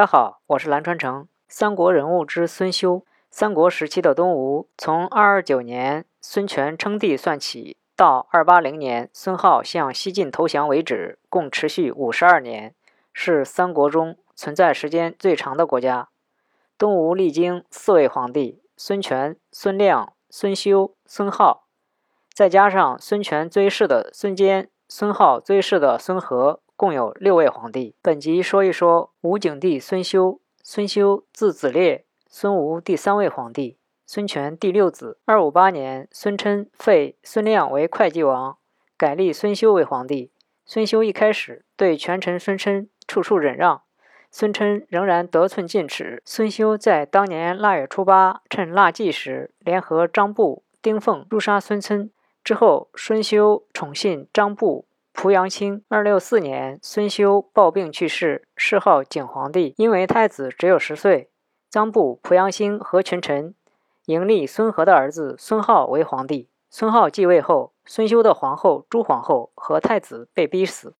大家好，我是蓝川成。三国人物之孙休。三国时期的东吴，从二二九年孙权称帝算起，到二八零年孙皓向西晋投降为止，共持续五十二年，是三国中存在时间最长的国家。东吴历经四位皇帝：孙权、孙亮、孙休、孙皓，再加上孙权追谥的孙坚、孙皓追谥的孙和，共有六位皇帝。本集说一说吴景帝孙休。孙休字子烈。孙吴第三位皇帝，孙权第六子。二五八年，孙琛废孙亮为会稽王，改立孙休为皇帝。孙休一开始对权臣孙琛处处忍让，孙琛仍然得寸进尺。孙休在当年腊月初八，趁腊祭时，联合张布、丁奉诛杀孙琛。之后，孙休宠信张布、濮阳卿。二六四年，孙休暴病去世，谥号景皇帝。因为太子只有十岁。张布、濮阳兴和群臣迎立孙和的儿子孙浩为皇帝。孙浩继位后，孙修的皇后朱皇后和太子被逼死。